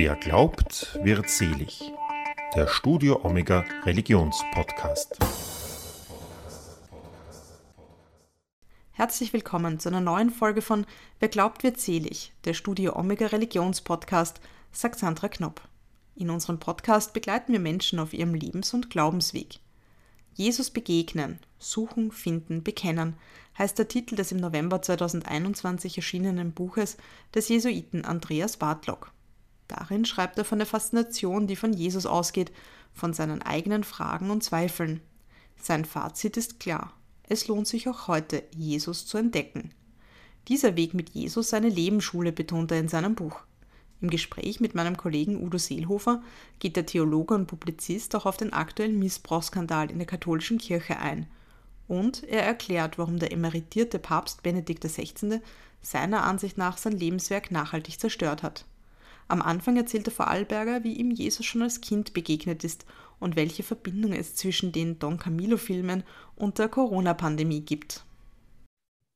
Wer glaubt, wird selig. Der Studio Omega Religionspodcast. Herzlich willkommen zu einer neuen Folge von Wer glaubt, wird selig, der Studio Omega Religionspodcast, sagt Sandra Knopp. In unserem Podcast begleiten wir Menschen auf ihrem Lebens- und Glaubensweg. Jesus begegnen, suchen, finden, bekennen heißt der Titel des im November 2021 erschienenen Buches des Jesuiten Andreas Bartlock. Darin schreibt er von der Faszination, die von Jesus ausgeht, von seinen eigenen Fragen und Zweifeln. Sein Fazit ist klar. Es lohnt sich auch heute, Jesus zu entdecken. Dieser Weg mit Jesus seine Lebensschule betont er in seinem Buch. Im Gespräch mit meinem Kollegen Udo Seelhofer geht der Theologe und Publizist auch auf den aktuellen Missbrauchsskandal in der katholischen Kirche ein. Und er erklärt, warum der emeritierte Papst Benedikt XVI. seiner Ansicht nach sein Lebenswerk nachhaltig zerstört hat. Am Anfang erzählte Vorarlberger, wie ihm Jesus schon als Kind begegnet ist und welche Verbindung es zwischen den Don Camillo-Filmen und der Corona-Pandemie gibt.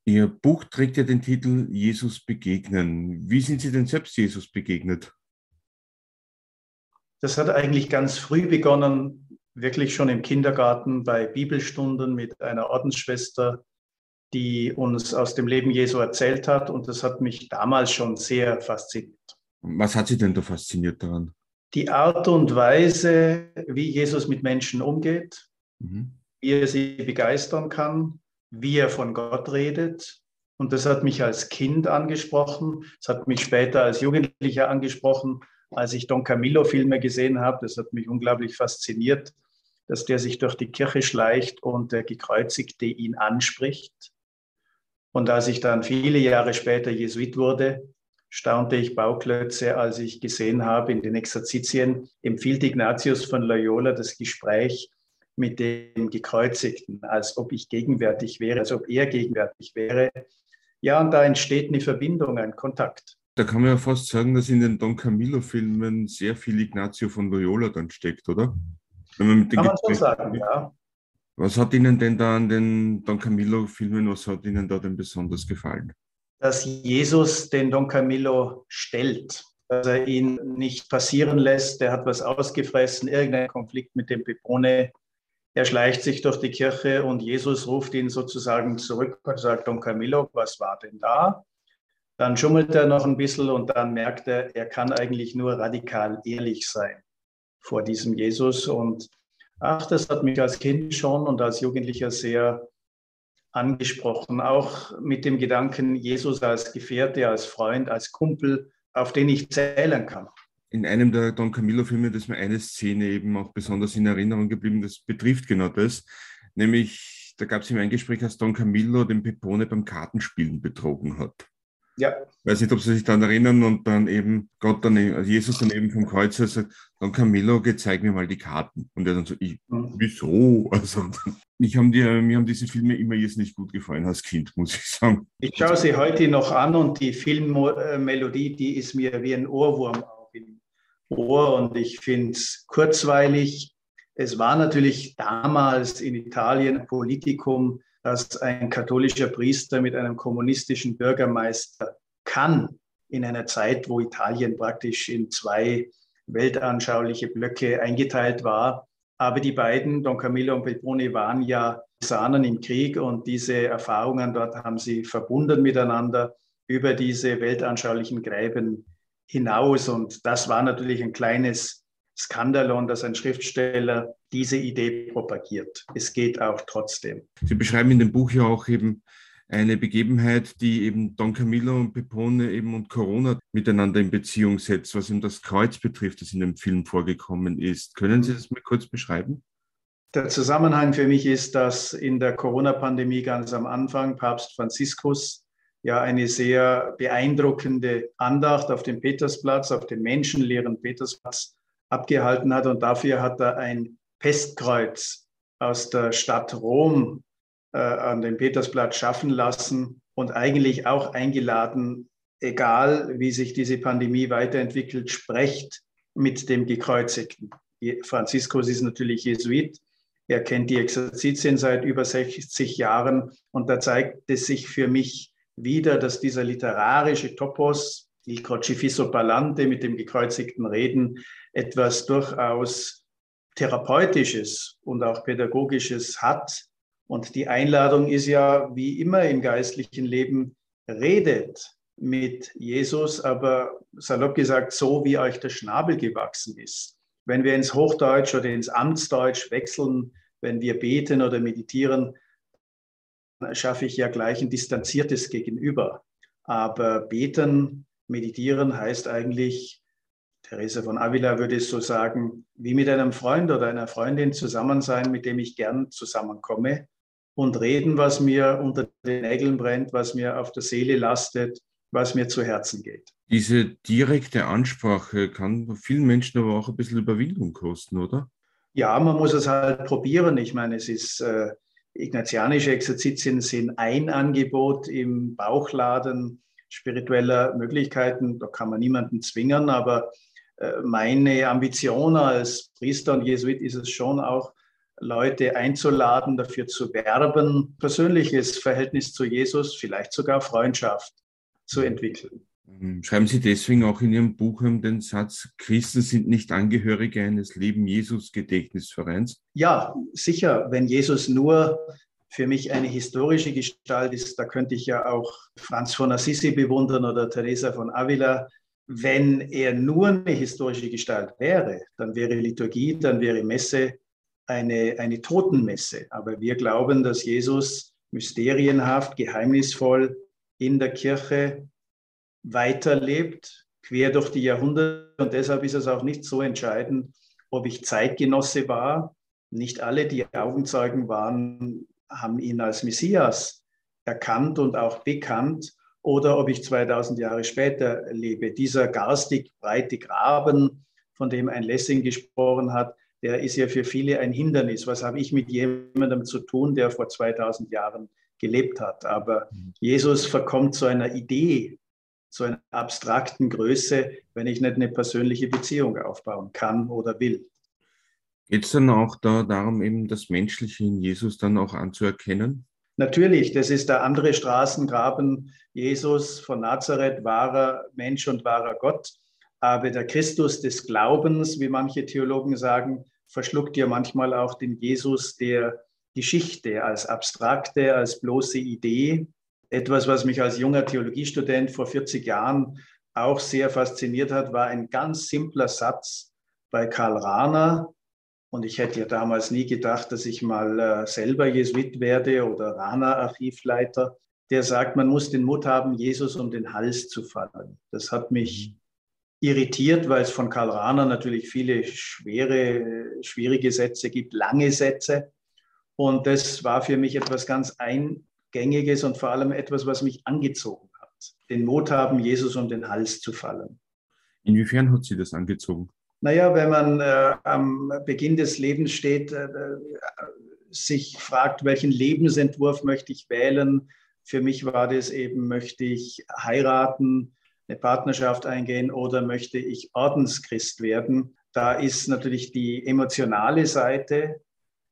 Ihr Buch trägt ja den Titel Jesus begegnen. Wie sind Sie denn selbst Jesus begegnet? Das hat eigentlich ganz früh begonnen, wirklich schon im Kindergarten bei Bibelstunden mit einer Ordensschwester, die uns aus dem Leben Jesu erzählt hat. Und das hat mich damals schon sehr fasziniert. Was hat Sie denn da fasziniert daran? Die Art und Weise, wie Jesus mit Menschen umgeht, mhm. wie er sie begeistern kann, wie er von Gott redet. Und das hat mich als Kind angesprochen. Es hat mich später als Jugendlicher angesprochen, als ich Don Camillo-Filme gesehen habe. Das hat mich unglaublich fasziniert, dass der sich durch die Kirche schleicht und der Gekreuzigte ihn anspricht. Und als ich dann viele Jahre später Jesuit wurde, staunte ich Bauklötze, als ich gesehen habe, in den Exerzitien empfiehlt Ignatius von Loyola das Gespräch mit dem Gekreuzigten, als ob ich gegenwärtig wäre, als ob er gegenwärtig wäre. Ja, und da entsteht eine Verbindung, ein Kontakt. Da kann man ja fast sagen, dass in den Don Camillo-Filmen sehr viel Ignazio von Loyola dann steckt, oder? Wenn man mit den kann man so sagen, ja. Was hat Ihnen denn da an den Don Camillo-Filmen, was hat Ihnen da denn besonders gefallen? Dass Jesus den Don Camillo stellt, dass er ihn nicht passieren lässt, der hat was ausgefressen, irgendein Konflikt mit dem Pepone, er schleicht sich durch die Kirche und Jesus ruft ihn sozusagen zurück und sagt, Don Camillo, was war denn da? Dann schummelt er noch ein bisschen und dann merkt er, er kann eigentlich nur radikal ehrlich sein vor diesem Jesus. Und ach, das hat mich als Kind schon und als Jugendlicher sehr angesprochen. Auch mit dem Gedanken, Jesus als Gefährte, als Freund, als Kumpel, auf den ich zählen kann in einem der Don Camillo-Filme, ist mir eine Szene eben auch besonders in Erinnerung geblieben, das betrifft genau das, nämlich da gab es ihm ein Gespräch, als Don Camillo den Pepone beim Kartenspielen betrogen hat. Ja. Ich weiß nicht, ob Sie sich daran erinnern und dann eben Gott dann, also Jesus dann eben vom Kreuz sagt, Don Camillo, zeig mir mal die Karten. Und er dann so, ich, mhm. wieso? Also, mich haben, die, mir haben diese Filme immer jetzt nicht gut gefallen als Kind, muss ich sagen. Ich schaue sie heute noch an und die Filmmelodie, die ist mir wie ein Ohrwurm Ohr und ich finde es kurzweilig. Es war natürlich damals in Italien ein Politikum, dass ein katholischer Priester mit einem kommunistischen Bürgermeister kann, in einer Zeit, wo Italien praktisch in zwei weltanschauliche Blöcke eingeteilt war. Aber die beiden, Don Camillo und Pepone, waren ja Sahnen im Krieg und diese Erfahrungen dort haben sie verbunden miteinander über diese weltanschaulichen Gräben hinaus. Und das war natürlich ein kleines Skandalon, dass ein Schriftsteller diese Idee propagiert. Es geht auch trotzdem. Sie beschreiben in dem Buch ja auch eben eine Begebenheit, die eben Don Camillo und Pepone eben und Corona miteinander in Beziehung setzt, was eben das Kreuz betrifft, das in dem Film vorgekommen ist. Können Sie das mal kurz beschreiben? Der Zusammenhang für mich ist, dass in der Corona-Pandemie ganz am Anfang Papst Franziskus ja eine sehr beeindruckende Andacht auf dem Petersplatz, auf dem menschenleeren Petersplatz abgehalten hat. Und dafür hat er ein Pestkreuz aus der Stadt Rom äh, an dem Petersplatz schaffen lassen und eigentlich auch eingeladen, egal wie sich diese Pandemie weiterentwickelt, sprecht mit dem Gekreuzigten. Franziskus ist natürlich Jesuit. Er kennt die Exerzitien seit über 60 Jahren und da zeigt es sich für mich wieder, dass dieser literarische Topos Il Crocifisso Palante mit dem gekreuzigten Reden etwas durchaus Therapeutisches und auch Pädagogisches hat. Und die Einladung ist ja, wie immer im geistlichen Leben, redet mit Jesus, aber salopp gesagt, so wie euch der Schnabel gewachsen ist. Wenn wir ins Hochdeutsch oder ins Amtsdeutsch wechseln, wenn wir beten oder meditieren, schaffe ich ja gleich ein distanziertes Gegenüber. Aber beten, meditieren heißt eigentlich, Theresa von Avila würde es so sagen, wie mit einem Freund oder einer Freundin zusammen sein, mit dem ich gern zusammenkomme und reden, was mir unter den Nägeln brennt, was mir auf der Seele lastet, was mir zu Herzen geht. Diese direkte Ansprache kann vielen Menschen aber auch ein bisschen Überwindung kosten, oder? Ja, man muss es halt probieren. Ich meine, es ist äh, ignatianische Exerzitien sind ein Angebot im Bauchladen spiritueller Möglichkeiten. Da kann man niemanden zwingen, aber äh, meine Ambition als Priester und Jesuit ist es schon auch, Leute einzuladen, dafür zu werben, persönliches Verhältnis zu Jesus, vielleicht sogar Freundschaft zu entwickeln. Ähm, schreiben Sie deswegen auch in Ihrem Buch den Satz, Christen sind nicht Angehörige eines Leben Jesus-Gedächtnisvereins? Ja, sicher. Wenn Jesus nur für mich eine historische Gestalt ist, da könnte ich ja auch Franz von Assisi bewundern oder Teresa von Avila. Wenn er nur eine historische Gestalt wäre, dann wäre Liturgie, dann wäre Messe eine, eine Totenmesse. Aber wir glauben, dass Jesus mysterienhaft, geheimnisvoll in der Kirche weiterlebt, quer durch die Jahrhunderte. Und deshalb ist es auch nicht so entscheidend, ob ich Zeitgenosse war. Nicht alle, die Augenzeugen waren, haben ihn als Messias erkannt und auch bekannt. Oder ob ich 2000 Jahre später lebe. Dieser garstig breite Graben, von dem ein Lessing gesprochen hat, der ist ja für viele ein Hindernis. Was habe ich mit jemandem zu tun, der vor 2000 Jahren gelebt hat? Aber. Jesus verkommt zu einer Idee, zu einer abstrakten Größe, wenn ich nicht eine persönliche Beziehung aufbauen kann oder will. Geht es dann auch da darum, eben das Menschliche in Jesus dann auch anzuerkennen? Natürlich, das ist der andere Straßengraben. Jesus von Nazareth, wahrer Mensch und wahrer Gott. Aber der Christus des Glaubens, wie manche Theologen sagen, verschluckt ja manchmal auch den Jesus der Geschichte als abstrakte, als bloße Idee. Etwas, was mich als junger Theologiestudent vor 40 Jahren auch sehr fasziniert hat, war ein ganz simpler Satz bei Karl Rahner. Und ich hätte ja damals nie gedacht, dass ich mal äh, selber Jesuit werde oder Rahner-Archivleiter. Der sagt, man muss den Mut haben, Jesus um den Hals zu fallen. Das hat mich irritiert, weil es von Karl Rahner natürlich viele schwere, schwierige Sätze gibt, lange Sätze. Und das war für mich etwas ganz Eingängiges und vor allem etwas, was mich angezogen hat. Den Mut haben, Jesus um den Hals zu fallen. Inwiefern hat Sie das angezogen? Naja, wenn man äh, am Beginn des Lebens steht, äh, sich fragt, welchen Lebensentwurf möchte ich wählen. Für mich war das eben, möchte ich heiraten, eine Partnerschaft eingehen oder möchte ich Ordenschrist werden. Da ist natürlich die emotionale Seite,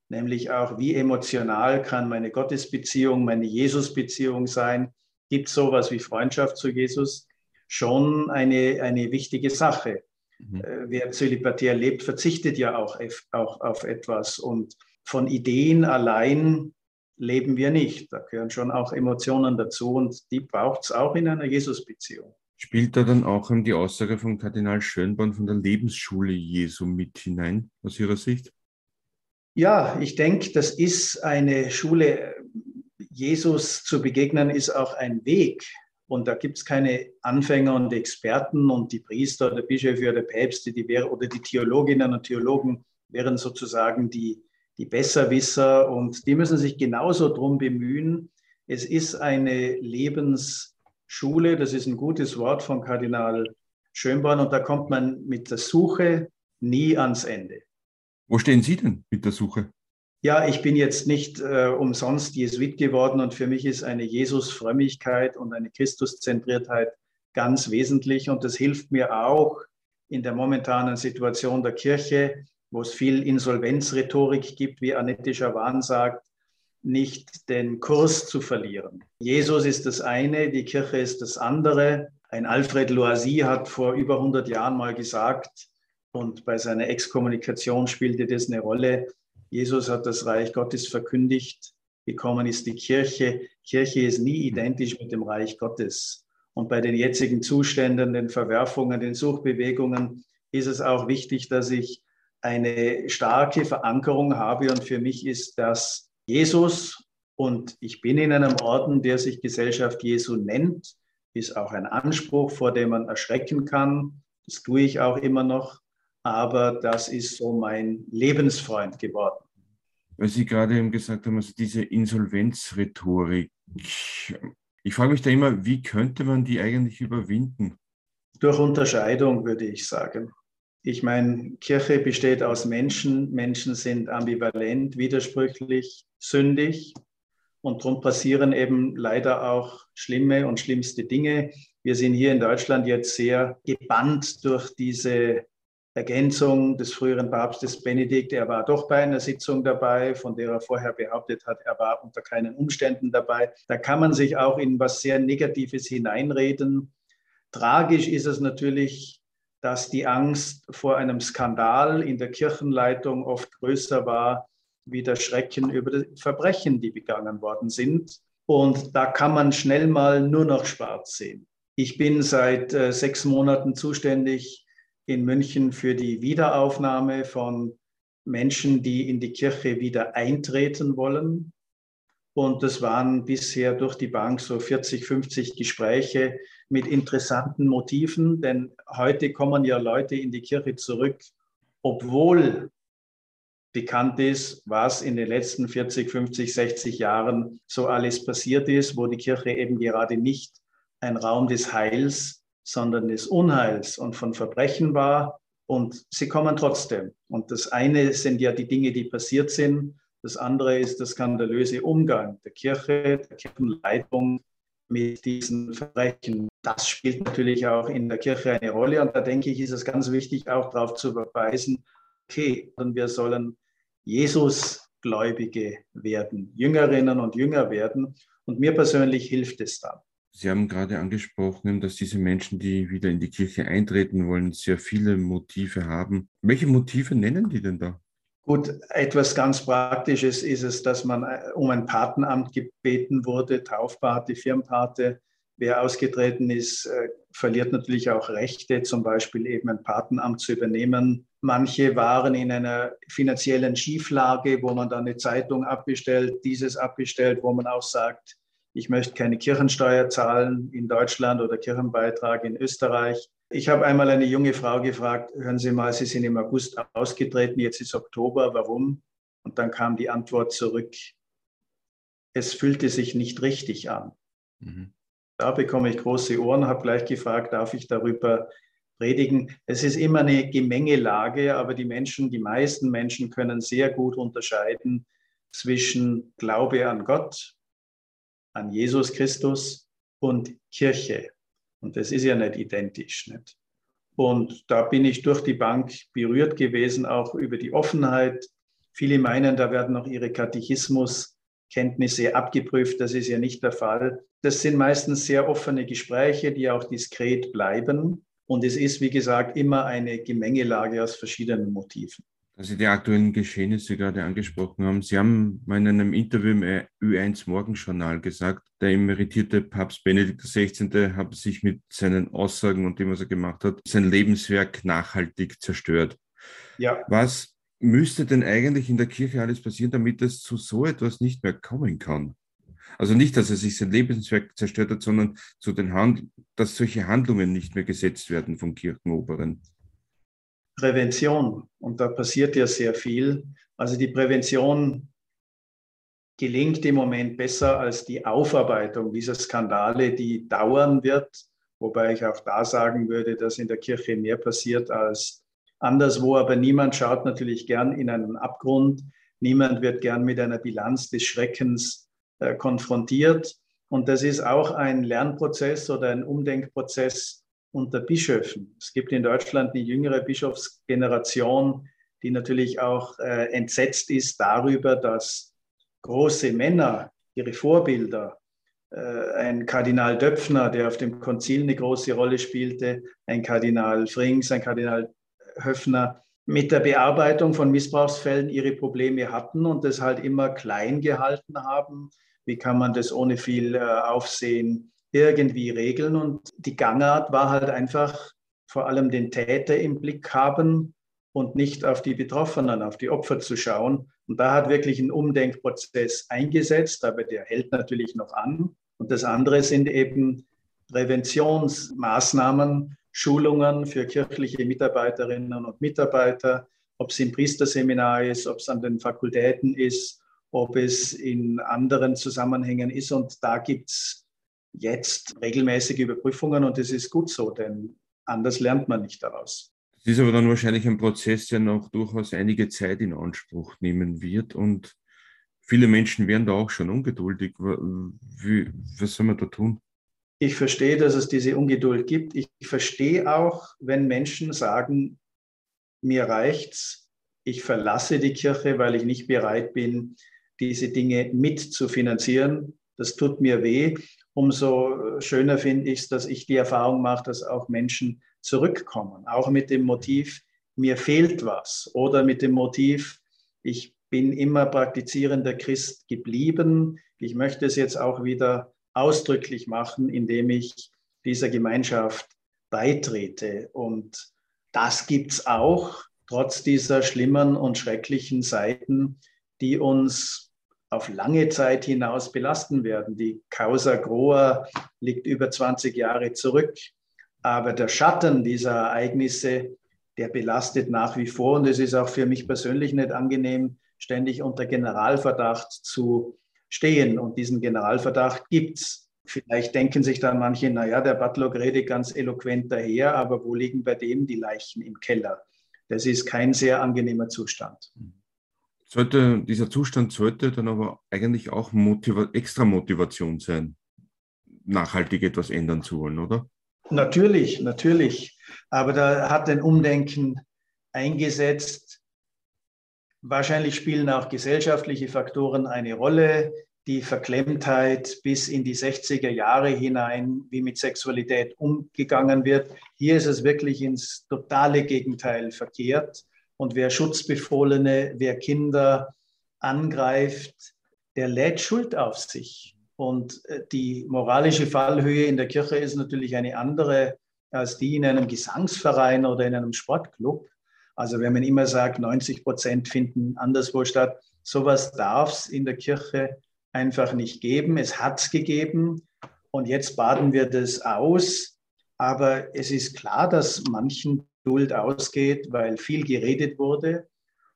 nämlich auch, wie emotional kann meine Gottesbeziehung, meine Jesusbeziehung sein. Gibt es sowas wie Freundschaft zu Jesus? Schon eine, eine wichtige Sache. Mhm. Äh, wer zölibatär lebt, verzichtet ja auch, auch auf etwas. Und von Ideen allein leben wir nicht. Da gehören schon auch Emotionen dazu und die braucht es auch in einer Jesusbeziehung. Spielt da dann auch die Aussage von Kardinal Schönborn von der Lebensschule Jesu mit hinein, aus Ihrer Sicht? Ja, ich denke, das ist eine Schule. Jesus zu begegnen ist auch ein Weg. Und da gibt es keine Anfänger und Experten und die Priester oder Bischöfe oder Päpste die wär, oder die Theologinnen und Theologen wären sozusagen die, die Besserwisser und die müssen sich genauso darum bemühen. Es ist eine Lebens- Schule, das ist ein gutes Wort von Kardinal Schönborn und da kommt man mit der Suche nie ans Ende. Wo stehen Sie denn mit der Suche? Ja, ich bin jetzt nicht äh, umsonst Jesuit geworden und für mich ist eine Jesus-Frömmigkeit und eine Christuszentriertheit ganz wesentlich und das hilft mir auch in der momentanen Situation der Kirche, wo es viel Insolvenzrhetorik gibt, wie Annette Schawan sagt, nicht den Kurs zu verlieren. Jesus ist das eine, die Kirche ist das andere. Ein Alfred Loisy hat vor über 100 Jahren mal gesagt, und bei seiner Exkommunikation spielte das eine Rolle, Jesus hat das Reich Gottes verkündigt, gekommen ist die Kirche. Kirche ist nie identisch mit dem Reich Gottes. Und bei den jetzigen Zuständen, den Verwerfungen, den Suchbewegungen ist es auch wichtig, dass ich eine starke Verankerung habe. Und für mich ist das Jesus. Und ich bin in einem Orden, der sich Gesellschaft Jesu nennt. Ist auch ein Anspruch, vor dem man erschrecken kann. Das tue ich auch immer noch. Aber das ist so mein Lebensfreund geworden. Weil Sie gerade eben gesagt haben, also diese Insolvenzrhetorik. Ich frage mich da immer, wie könnte man die eigentlich überwinden? Durch Unterscheidung, würde ich sagen. Ich meine, Kirche besteht aus Menschen. Menschen sind ambivalent, widersprüchlich, sündig. Und darum passieren eben leider auch schlimme und schlimmste Dinge. Wir sind hier in Deutschland jetzt sehr gebannt durch diese Ergänzung des früheren Papstes Benedikt. Er war doch bei einer Sitzung dabei, von der er vorher behauptet hat, er war unter keinen Umständen dabei. Da kann man sich auch in was sehr Negatives hineinreden. Tragisch ist es natürlich, dass die Angst vor einem Skandal in der Kirchenleitung oft größer war wie der Schrecken über die Verbrechen, die begangen worden sind. Und da kann man schnell mal nur noch schwarz sehen. Ich bin seit äh, sechs Monaten zuständig in München für die Wiederaufnahme von Menschen, die in die Kirche wieder eintreten wollen. Und das waren bisher durch die Bank so 40, 50 Gespräche mit interessanten Motiven, denn heute kommen ja Leute in die Kirche zurück, obwohl bekannt ist, was in den letzten 40, 50, 60 Jahren so alles passiert ist, wo die Kirche eben gerade nicht ein Raum des Heils, sondern des Unheils und von Verbrechen war. Und sie kommen trotzdem. Und das eine sind ja die Dinge, die passiert sind. Das andere ist der skandalöse Umgang der Kirche, der Kirchenleitung mit diesen Verbrechen. Das spielt natürlich auch in der Kirche eine Rolle. Und da denke ich, ist es ganz wichtig, auch darauf zu verweisen, okay, wir sollen Jesusgläubige werden, Jüngerinnen und Jünger werden. Und mir persönlich hilft es dann. Sie haben gerade angesprochen, dass diese Menschen, die wieder in die Kirche eintreten wollen, sehr viele Motive haben. Welche Motive nennen die denn da? Gut, etwas ganz Praktisches ist es, dass man äh, um ein Patenamt gebeten wurde, Taufpate, Firmpate. Wer ausgetreten ist, äh, verliert natürlich auch Rechte, zum Beispiel eben ein Patenamt zu übernehmen. Manche waren in einer finanziellen Schieflage, wo man dann eine Zeitung abbestellt, dieses abbestellt, wo man auch sagt, ich möchte keine Kirchensteuer zahlen in Deutschland oder Kirchenbeitrag in Österreich. Ich habe einmal eine junge Frau gefragt, hören Sie mal, Sie sind im August ausgetreten, jetzt ist Oktober, warum? Und dann kam die Antwort zurück, es fühlte sich nicht richtig an. Mhm. Da bekomme ich große Ohren, habe gleich gefragt, darf ich darüber predigen? Es ist immer eine Gemengelage, aber die Menschen, die meisten Menschen können sehr gut unterscheiden zwischen Glaube an Gott, an Jesus Christus und Kirche. Und das ist ja nicht identisch. Nicht? Und da bin ich durch die Bank berührt gewesen, auch über die Offenheit. Viele meinen, da werden noch ihre Katechismuskenntnisse abgeprüft. Das ist ja nicht der Fall. Das sind meistens sehr offene Gespräche, die auch diskret bleiben. Und es ist, wie gesagt, immer eine Gemengelage aus verschiedenen Motiven Sie die aktuellen Geschehnisse gerade angesprochen haben. Sie haben mal in einem Interview im Ö1 Morgenjournal gesagt, der emeritierte Papst Benedikt XVI. habe sich mit seinen Aussagen und dem, was er gemacht hat, sein Lebenswerk nachhaltig zerstört. Ja. Was müsste denn eigentlich in der Kirche alles passieren, damit es zu so etwas nicht mehr kommen kann? Also nicht, dass er sich sein Lebenswerk zerstört hat, sondern zu den Hand dass solche Handlungen nicht mehr gesetzt werden vom Kirchenoberen. Prävention. Und da passiert ja sehr viel. Also die Prävention gelingt im Moment besser als die Aufarbeitung dieser Skandale, die dauern wird. Wobei ich auch da sagen würde, dass in der Kirche mehr passiert als anderswo. Aber niemand schaut natürlich gern in einen Abgrund. Niemand wird gern mit einer Bilanz des Schreckens äh, konfrontiert. Und das ist auch ein Lernprozess oder ein Umdenkprozess, unter Bischöfen. Es gibt in Deutschland die jüngere Bischofsgeneration, die natürlich auch äh, entsetzt ist darüber, dass große Männer, ihre Vorbilder, äh, ein Kardinal Döpfner, der auf dem Konzil eine große Rolle spielte, ein Kardinal Frings, ein Kardinal Höfner, mit der Bearbeitung von Missbrauchsfällen ihre Probleme hatten und das halt immer klein gehalten haben. Wie kann man das ohne viel äh, Aufsehen irgendwie regeln? Und die Gangart war halt einfach vor allem den Täter im Blick haben und nicht auf die Betroffenen, auf die Opfer zu schauen. Und da hat wirklich ein Umdenkprozess eingesetzt, aber der hält natürlich noch an. Und das andere sind eben Präventionsmaßnahmen, Schulungen für kirchliche Mitarbeiterinnen und Mitarbeiter, ob es im Priesterseminar ist, ob es an den Fakultäten ist, ob es in anderen Zusammenhängen ist. Und da gibt es jetzt regelmäßige Überprüfungen und das ist gut so, denn anders lernt man nicht daraus. Das ist aber dann wahrscheinlich ein Prozess, der noch durchaus einige Zeit in Anspruch nehmen wird und viele Menschen werden da auch schon ungeduldig. Wie, was soll man da tun? Ich verstehe, dass es diese Ungeduld gibt. Ich verstehe auch, wenn Menschen sagen, mir reicht's, ich verlasse die Kirche, weil ich nicht bereit bin, diese Dinge mitzufinanzieren. Das tut mir weh. Umso schöner finde ich es, dass ich die Erfahrung mache, dass auch Menschen zurückkommen, auch mit dem Motiv, mir fehlt was oder mit dem Motiv, ich bin immer praktizierender Christ geblieben. Ich möchte es jetzt auch wieder ausdrücklich machen, indem ich dieser Gemeinschaft beitrete. Und das gibt es auch, trotz dieser schlimmen und schrecklichen Seiten, die uns auf lange Zeit hinaus belasten werden. Die Causa Groa liegt über 20 Jahre zurück. Aber der Schatten dieser Ereignisse, der belastet nach wie vor. Und es ist auch für mich persönlich nicht angenehm, ständig unter Generalverdacht zu stehen. Und diesen Generalverdacht gibt es. Vielleicht denken sich dann manche, naja, der Butlock redet ganz eloquent daher, aber wo liegen bei dem die Leichen im Keller? Das ist kein sehr angenehmer Zustand. Sollte, dieser Zustand sollte dann aber eigentlich auch Motiva extra Motivation sein, nachhaltig etwas ändern zu wollen, oder? Natürlich, natürlich. Aber da hat ein Umdenken eingesetzt, Wahrscheinlich spielen auch gesellschaftliche Faktoren eine Rolle. Die Verklemmtheit bis in die 60er Jahre hinein, wie mit Sexualität umgegangen wird. Hier ist es wirklich ins totale Gegenteil verkehrt. Und wer Schutzbefohlene, wer Kinder angreift, der lädt Schuld auf sich. Und äh, die moralische Fallhöhe in der Kirche ist natürlich eine andere als die in einem Gesangsverein oder in einem Sportclub. Also wenn man immer sagt, 90 Prozent finden anderswo statt, sowas darf es in der Kirche einfach nicht geben. Es hat es gegeben und jetzt baden wir das aus. Aber es ist klar, dass manchen Duld ausgeht, weil viel geredet wurde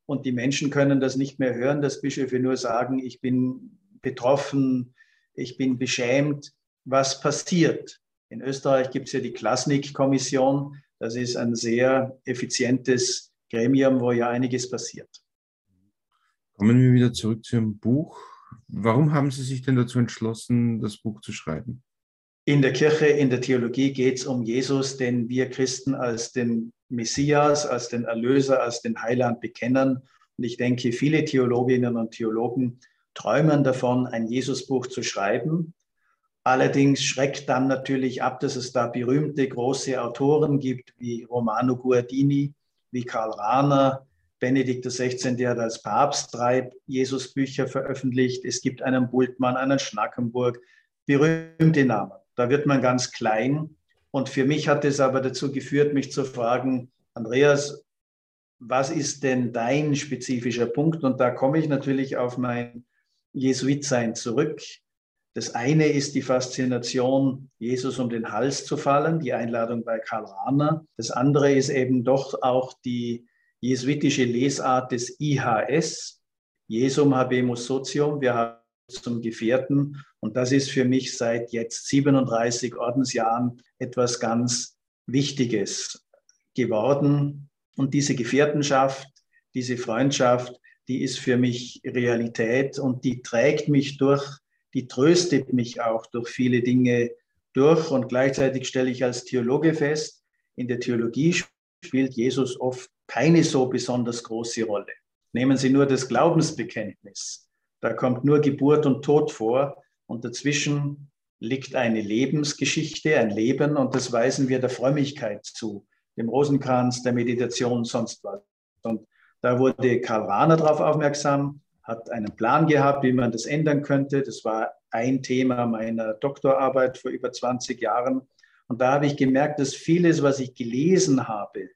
und die Menschen können das nicht mehr hören, dass Bischöfe nur sagen, ich bin betroffen, ich bin beschämt. Was passiert? In Österreich gibt es ja die Klasnik-Kommission. Das ist ein sehr effizientes Gremium, wo ja einiges passiert. Kommen wir wieder zurück zu Ihrem Buch. Warum haben Sie sich denn dazu entschlossen, das Buch zu schreiben? In der Kirche, in der Theologie geht es um Jesus, den wir Christen als den Messias, als den Erlöser, als den Heiland bekennen. Und ich denke, viele Theologinnen und Theologen träumen davon, ein Jesusbuch zu schreiben. Allerdings schreckt dann natürlich ab, dass es da berühmte große Autoren gibt wie Romano Guardini, wie Karl Rahner. Benedikt XVI. hat als Papst drei Jesusbücher veröffentlicht. Es gibt einen Bultmann, einen Schnackenburg, berühmte Namen. Da wird man ganz klein. Und für mich hat es aber dazu geführt, mich zu fragen, Andreas, was ist denn dein spezifischer Punkt? Und da komme ich natürlich auf mein Jesuitsein zurück. Das eine ist die Faszination, Jesus um den Hals zu fallen, die Einladung bei Karl Rahner. Das andere ist eben doch auch die jesuitische Lesart des IHS, Jesum habemus socium, wir haben zum Gefährten. Und das ist für mich seit jetzt 37 Ordensjahren etwas ganz Wichtiges geworden. Und diese Gefährtenschaft, diese Freundschaft, die ist für mich Realität und die trägt mich durch die tröstet mich auch durch viele Dinge durch. Und gleichzeitig stelle ich als Theologe fest, in der Theologie spielt Jesus oft keine so besonders große Rolle. Nehmen Sie nur das Glaubensbekenntnis. Da kommt nur Geburt und Tod vor und dazwischen liegt eine Lebensgeschichte, ein Leben und das weisen wir der Frömmigkeit zu, dem Rosenkranz, der Meditation, sonst was. Und da wurde Karl Rahner darauf aufmerksam, hat einen Plan gehabt, wie man das ändern könnte. Das war ein Thema meiner Doktorarbeit vor über 20 Jahren. Und da habe ich gemerkt, dass vieles, was ich gelesen habe,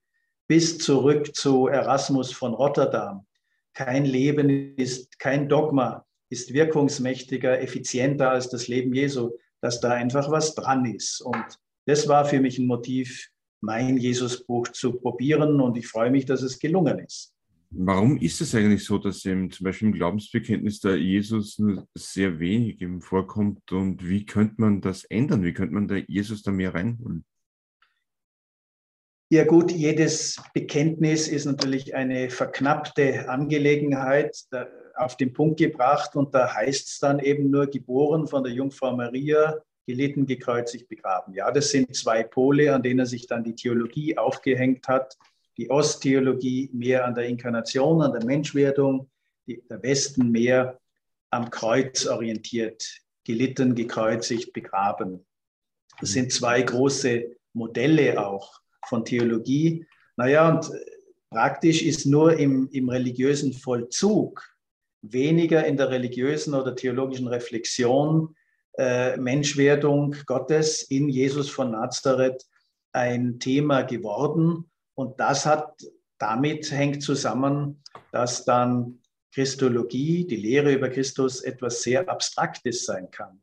bis zurück zu Erasmus von Rotterdam, kein Leben ist, kein Dogma ist wirkungsmächtiger, effizienter als das Leben Jesu, dass da einfach was dran ist. Und das war für mich ein Motiv, mein Jesusbuch zu probieren. Und ich freue mich, dass es gelungen ist. Warum ist es eigentlich so, dass eben zum Beispiel im Glaubensbekenntnis der Jesus nur sehr wenig eben vorkommt und wie könnte man das ändern? Wie könnte man da Jesus da mehr reinholen? Ja gut, jedes Bekenntnis ist natürlich eine verknappte Angelegenheit, auf den Punkt gebracht und da heißt es dann eben nur geboren von der Jungfrau Maria, gelitten, gekreuzigt, begraben. Ja, das sind zwei Pole, an denen sich dann die Theologie aufgehängt hat die Osttheologie mehr an der Inkarnation, an der Menschwerdung, die, der Westen mehr am Kreuz orientiert, gelitten, gekreuzigt, begraben. Das sind zwei große Modelle auch von Theologie. Naja, und praktisch ist nur im, im religiösen Vollzug, weniger in der religiösen oder theologischen Reflexion, äh, Menschwerdung Gottes in Jesus von Nazareth ein Thema geworden. Und das hat damit hängt zusammen, dass dann Christologie, die Lehre über Christus, etwas sehr Abstraktes sein kann.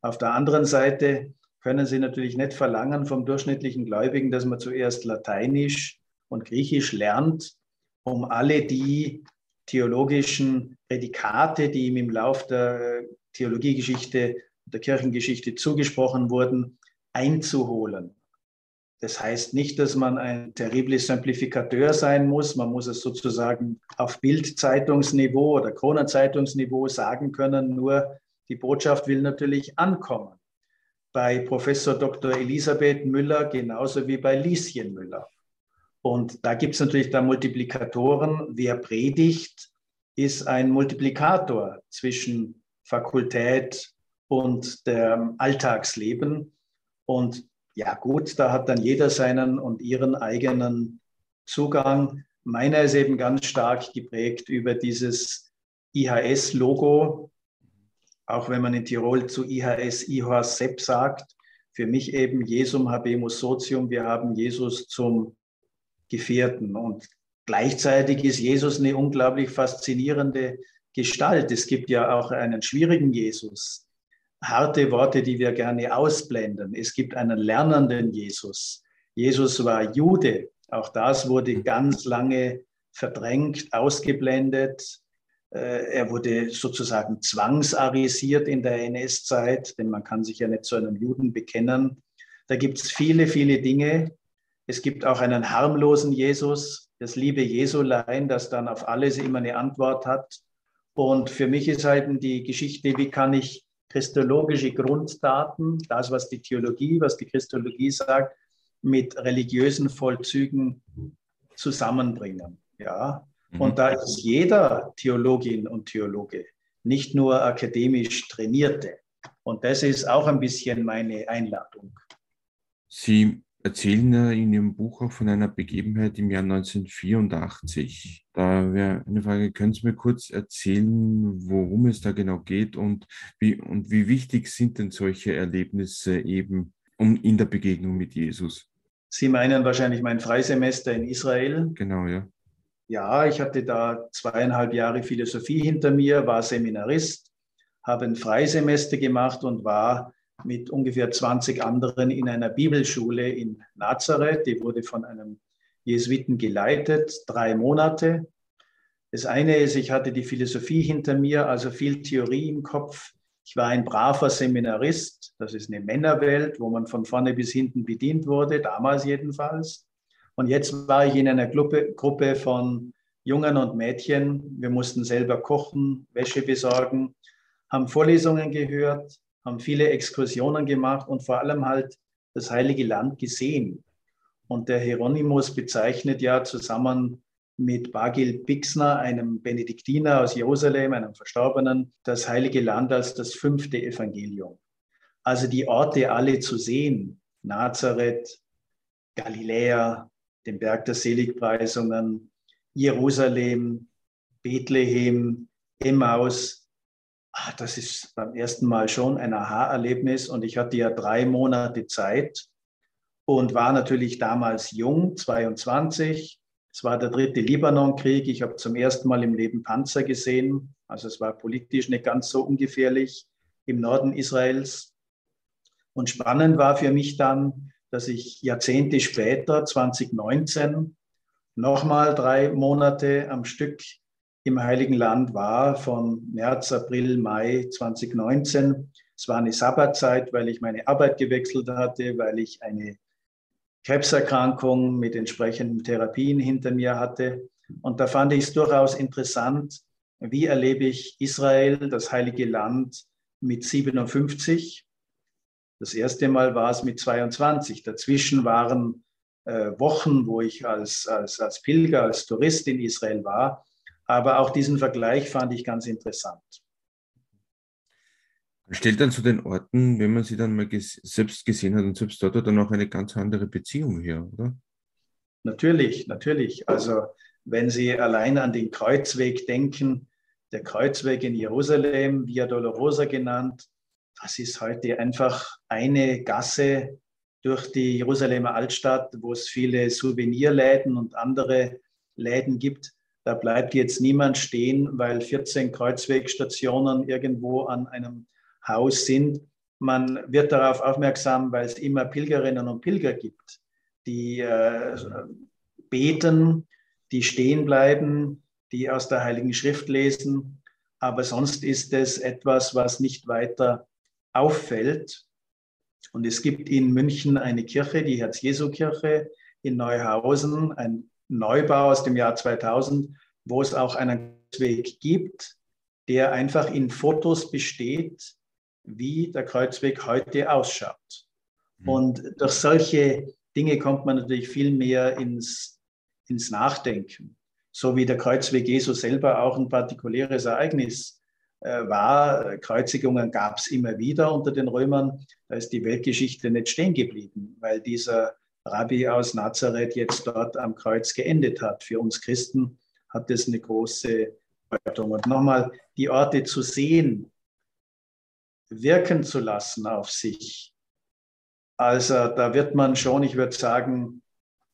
Auf der anderen Seite können Sie natürlich nicht verlangen vom durchschnittlichen Gläubigen, dass man zuerst Lateinisch und Griechisch lernt, um alle die theologischen Prädikate, die ihm im Lauf der Theologiegeschichte, der Kirchengeschichte zugesprochen wurden, einzuholen. Das heißt nicht, dass man ein terribles Simplifikateur sein muss. Man muss es sozusagen auf Bildzeitungsniveau oder Kronenzeitungsniveau sagen können. Nur die Botschaft will natürlich ankommen. Bei Professor Dr. Elisabeth Müller genauso wie bei Lieschen Müller. Und da gibt es natürlich da Multiplikatoren. Wer predigt, ist ein Multiplikator zwischen Fakultät und dem Alltagsleben. Und ja gut, da hat dann jeder seinen und ihren eigenen Zugang. Meiner ist eben ganz stark geprägt über dieses IHS-Logo, auch wenn man in Tirol zu IHS, IHS Sepp sagt. Für mich eben Jesum habemus socium, wir haben Jesus zum Gefährten. Und gleichzeitig ist Jesus eine unglaublich faszinierende Gestalt. Es gibt ja auch einen schwierigen Jesus, harte Worte, die wir gerne ausblenden. Es gibt einen lernenden Jesus. Jesus war Jude. Auch das wurde ganz lange verdrängt, ausgeblendet. Äh, er wurde sozusagen zwangsarisiert in der NS-Zeit, denn man kann sich ja nicht zu einem Juden bekennen. Da gibt es viele, viele Dinge. Es gibt auch einen harmlosen Jesus, das liebe Jesulein, das dann auf alles immer eine Antwort hat. Und für mich ist halt die Geschichte, wie kann ich christologische Grunddaten, das, was die Theologie, was die Christologie sagt, mit religiösen Vollzügen zusammenbringen. Ja? Mhm. Und da ist jeder Theologin und Theologe, nicht nur akademisch Trainierte. Und das ist auch ein bisschen meine Einladung. Sie erzählen ja in Ihrem Buch auch von einer Begebenheit im Jahr 1984. Da wäre eine Frage, können Sie mir kurz erzählen, worum es da genau geht und wie, und wie wichtig sind denn solche Erlebnisse eben um, in der Begegnung mit Jesus? Sie meinen wahrscheinlich mein Freisemester in Israel. Genau, ja. Ja, ich hatte da zweieinhalb Jahre Philosophie hinter mir, war Seminarist, habe ein Freisemester gemacht und war mit ungefähr 20 anderen in einer Bibelschule in Nazareth. Die wurde von einem Jesuiten geleitet, drei Monate. Das eine ist, ich hatte die Philosophie hinter mir, also viel Theorie im Kopf. Ich war ein braver Seminarist. Das ist eine Männerwelt, wo man von vorne bis hinten bedient wurde, damals jedenfalls. Und jetzt war ich in einer Gruppe, von Jungen und Mädchen. Wir mussten selber kochen, Wäsche besorgen, haben Vorlesungen gehört, haben viele Exkursionen gemacht und vor allem halt das Heilige Land gesehen. Und der Hieronymus bezeichnet ja zusammen mit Bagil Bixner, einem Benediktiner aus Jerusalem, einem Verstorbenen, das Heilige Land als das fünfte Evangelium. Also die Orte alle zu sehen, Nazareth, Galiläa, den Berg der Seligpreisungen, Jerusalem, Bethlehem, Emmaus. Ach, das ist beim ersten Mal schon ein Aha-Erlebnis und ich hatte ja drei Monate Zeit und war natürlich damals jung, 22. Es war der dritte Libanonkrieg. Ich habe zum ersten Mal im Leben Panzer gesehen. Also es war politisch nicht ganz so ungefährlich im Norden Israels. Und spannend war für mich dann, dass ich Jahrzehnte später, 2019, nochmal drei Monate am Stück im Heiligen Land war, von März, April, Mai 2019. Es war eine Sabbatzeit, weil ich meine Arbeit gewechselt hatte, weil ich eine Krebserkrankung mit entsprechenden Therapien hinter mir hatte. Und da fand ich es durchaus interessant, wie erlebe ich Israel, das heilige Land, mit 57 das erste Mal war es mit 22. Dazwischen waren äh, Wochen, wo ich als, als, als Pilger, als Tourist in Israel war. Aber auch diesen Vergleich fand ich ganz interessant. Stellt dann zu den Orten, wenn man sie dann mal ges selbst gesehen hat und selbst dort, dann auch eine ganz andere Beziehung her, oder? Natürlich, natürlich. Also wenn Sie allein an den Kreuzweg denken, der Kreuzweg in Jerusalem, Via Dolorosa genannt, das ist heute einfach eine Gasse durch die Jerusalemer Altstadt, wo es viele Souvenirläden und andere Läden gibt. Da bleibt jetzt niemand stehen, weil 14 Kreuzwegstationen irgendwo an einem Haus sind. Man wird darauf aufmerksam, weil es immer Pilgerinnen und Pilger gibt, die äh, beten, die stehen bleiben, die aus der Heiligen Schrift lesen. Aber sonst ist es etwas, was nicht weiter auffällt. Und es gibt in München eine Kirche, die Herz-Jesu-Kirche in Neuhausen, ein Neubau aus dem Jahr 2000, wo es auch einen Kreuzweg gibt, der einfach in Fotos besteht, wie der Kreuzweg heute ausschaut. Mhm. Und durch solche Dinge kommt man natürlich viel mehr ins, ins Nachdenken. So wie der Kreuzweg Jesu selber auch ein partikuläres Ereignis äh, war, Kreuzigungen gab es immer wieder unter den Römern. Da ist die Weltgeschichte nicht stehen geblieben, weil dieser Rabbi aus Nazareth jetzt dort am Kreuz geendet hat. Für uns Christen hat das eine große Bedeutung. Und nochmal, die Orte zu sehen, wirken zu lassen auf sich. Also da wird man schon, ich würde sagen,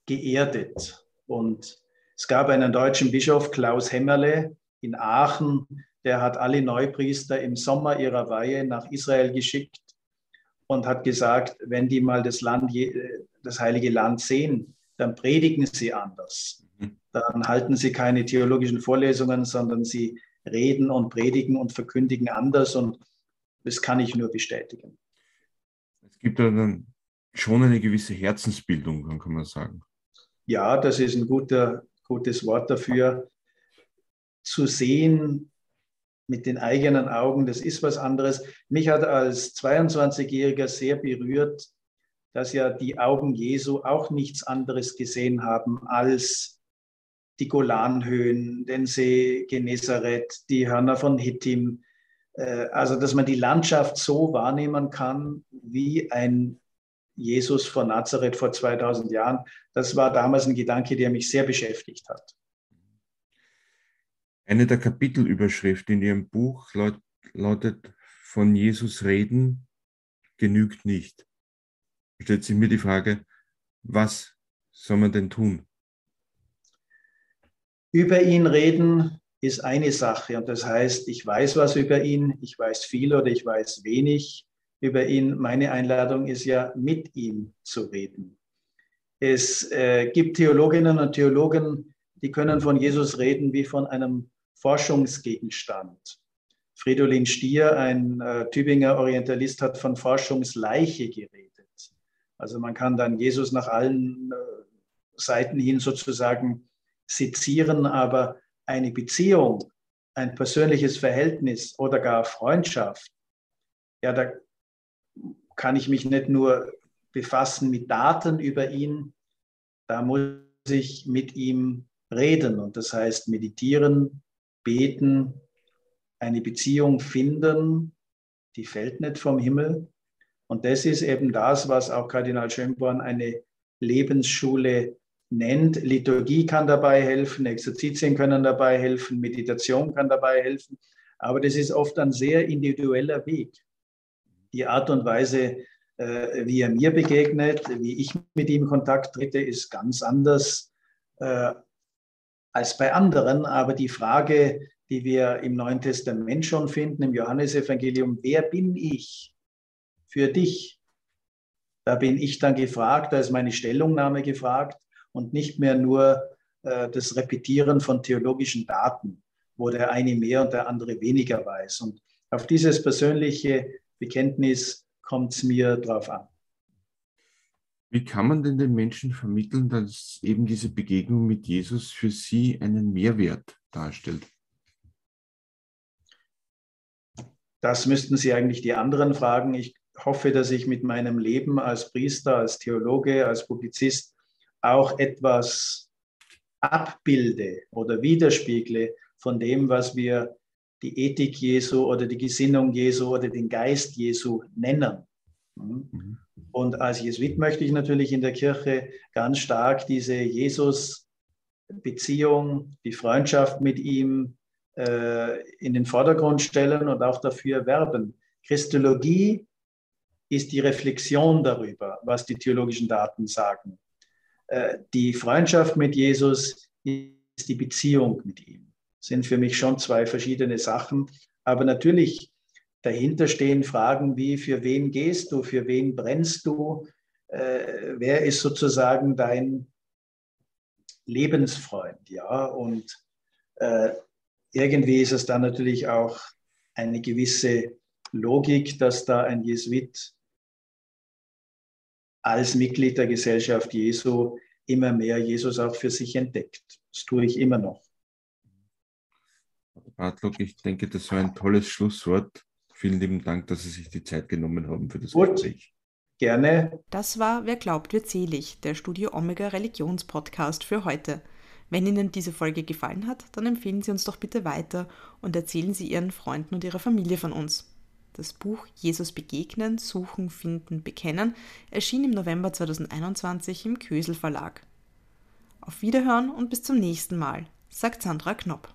geerdet. Und es gab einen deutschen Bischof, Klaus Hämmerle, in Aachen, der hat alle Neupriester im Sommer ihrer Weihe nach Israel geschickt und hat gesagt, wenn die mal das Land, das heilige Land sehen, dann predigen sie anders. Mhm. Dann halten sie keine theologischen Vorlesungen, sondern sie reden und predigen und verkündigen anders und das kann ich nur bestätigen. Es gibt dann schon eine gewisse Herzensbildung, kann man sagen. Ja, das ist ein guter, gutes Wort dafür. Zu sehen, mit den eigenen Augen, das ist was anderes. Mich hat als 22-Jähriger sehr berührt, dass ja die Augen Jesu auch nichts anderes gesehen haben als die Golanhöhen, den See Genezareth, die Hörner von Hittim. Äh, also, dass man die Landschaft so wahrnehmen kann, wie ein Jesus von Nazareth vor 2000 Jahren. Das war damals ein Gedanke, der mich sehr beschäftigt hat. Eine der Kapitelüberschriften in Ihrem Buch laut, lautet Von Jesus reden genügt nicht. Stellt sich mir die Frage, was soll man denn tun? Über ihn reden ist eine Sache und das heißt, ich weiß was über ihn, ich weiß viel oder ich weiß wenig über ihn. Meine Einladung ist ja, mit ihm zu reden. Es äh, gibt Theologinnen und Theologen, die können von Jesus reden wie von einem Forschungsgegenstand. Fridolin Stier, ein äh, Tübinger Orientalist, hat von Forschungsleiche geredet. Also man kann dann Jesus nach allen äh, Seiten hin sozusagen sezieren, aber eine Beziehung, ein persönliches Verhältnis oder gar Freundschaft, ja, da kann ich mich nicht nur befassen mit Daten über ihn, da muss ich mit ihm reden und das heißt meditieren, beten, eine Beziehung finden, die fällt nicht vom Himmel, Und das ist eben das, was auch Kardinal Schönborn eine Lebensschule nennt. Liturgie kann dabei helfen, Exerzitien können dabei helfen, Meditation kann dabei helfen. Aber das ist oft ein sehr individueller Weg. Die Art und Weise, äh, wie er mir begegnet, wie ich mit ihm Kontakt trete, ist ganz anders äh, als bei anderen. Aber die Frage, die wir im Neuen Testament schon finden, im Johannesevangelium, wer bin ich für dich? Da bin ich dann gefragt, da ist meine Stellungnahme gefragt und nicht mehr nur äh, das Repetieren von theologischen Daten, wo der eine mehr und der andere weniger weiß. Und auf dieses persönliche Bekenntnis kommt es mir drauf an. Wie kann man denn den Menschen vermitteln, dass eben diese Begegnung mit Jesus für sie einen Mehrwert darstellt? Das müssten Sie eigentlich die anderen fragen. Ich hoffe, dass ich mit meinem Leben als Priester, als Theologe, als Publizist auch etwas abbilde oder widerspiegle von dem, was wir die Ethik Jesu oder die Gesinnung Jesu oder den Geist Jesu nennen. Mhm. Und als Jesuit möchte ich natürlich in der Kirche ganz stark diese Jesus-Beziehung, die Freundschaft mit ihm äh, in den Vordergrund stellen und auch dafür werben. Christologie ist die Reflexion darüber, was die theologischen Daten sagen. Äh, die Freundschaft mit Jesus ist die Beziehung mit ihm. Sind für mich schon zwei verschiedene Sachen. Aber natürlich dahinter stehen Fragen wie, für wen gehst du, für wen brennst du, äh, wer ist sozusagen dein Lebensfreund, ja, und äh, irgendwie ist es dann natürlich auch eine gewisse Logik, dass da ein Jesuit als Mitglied der Gesellschaft Jesu immer mehr Jesus auch für sich entdeckt. Das tue ich immer noch. Bartlok, ich denke, das war ein tolles Schlusswort. Vielen lieben Dank, dass Sie sich die Zeit genommen haben für das Gut. Gespräch. Gerne. Das war Wer glaubt, wird selig, der Studio Omega Religionspodcast für heute. Wenn Ihnen diese Folge gefallen hat, dann empfehlen Sie uns doch bitte weiter und erzählen Sie Ihren Freunden und Ihrer Familie von uns. Das Buch Jesus begegnen, suchen, finden, bekennen erschien im November 2021 im Kösel Verlag. Auf Wiederhören und bis zum nächsten Mal, sagt Sandra Knopp.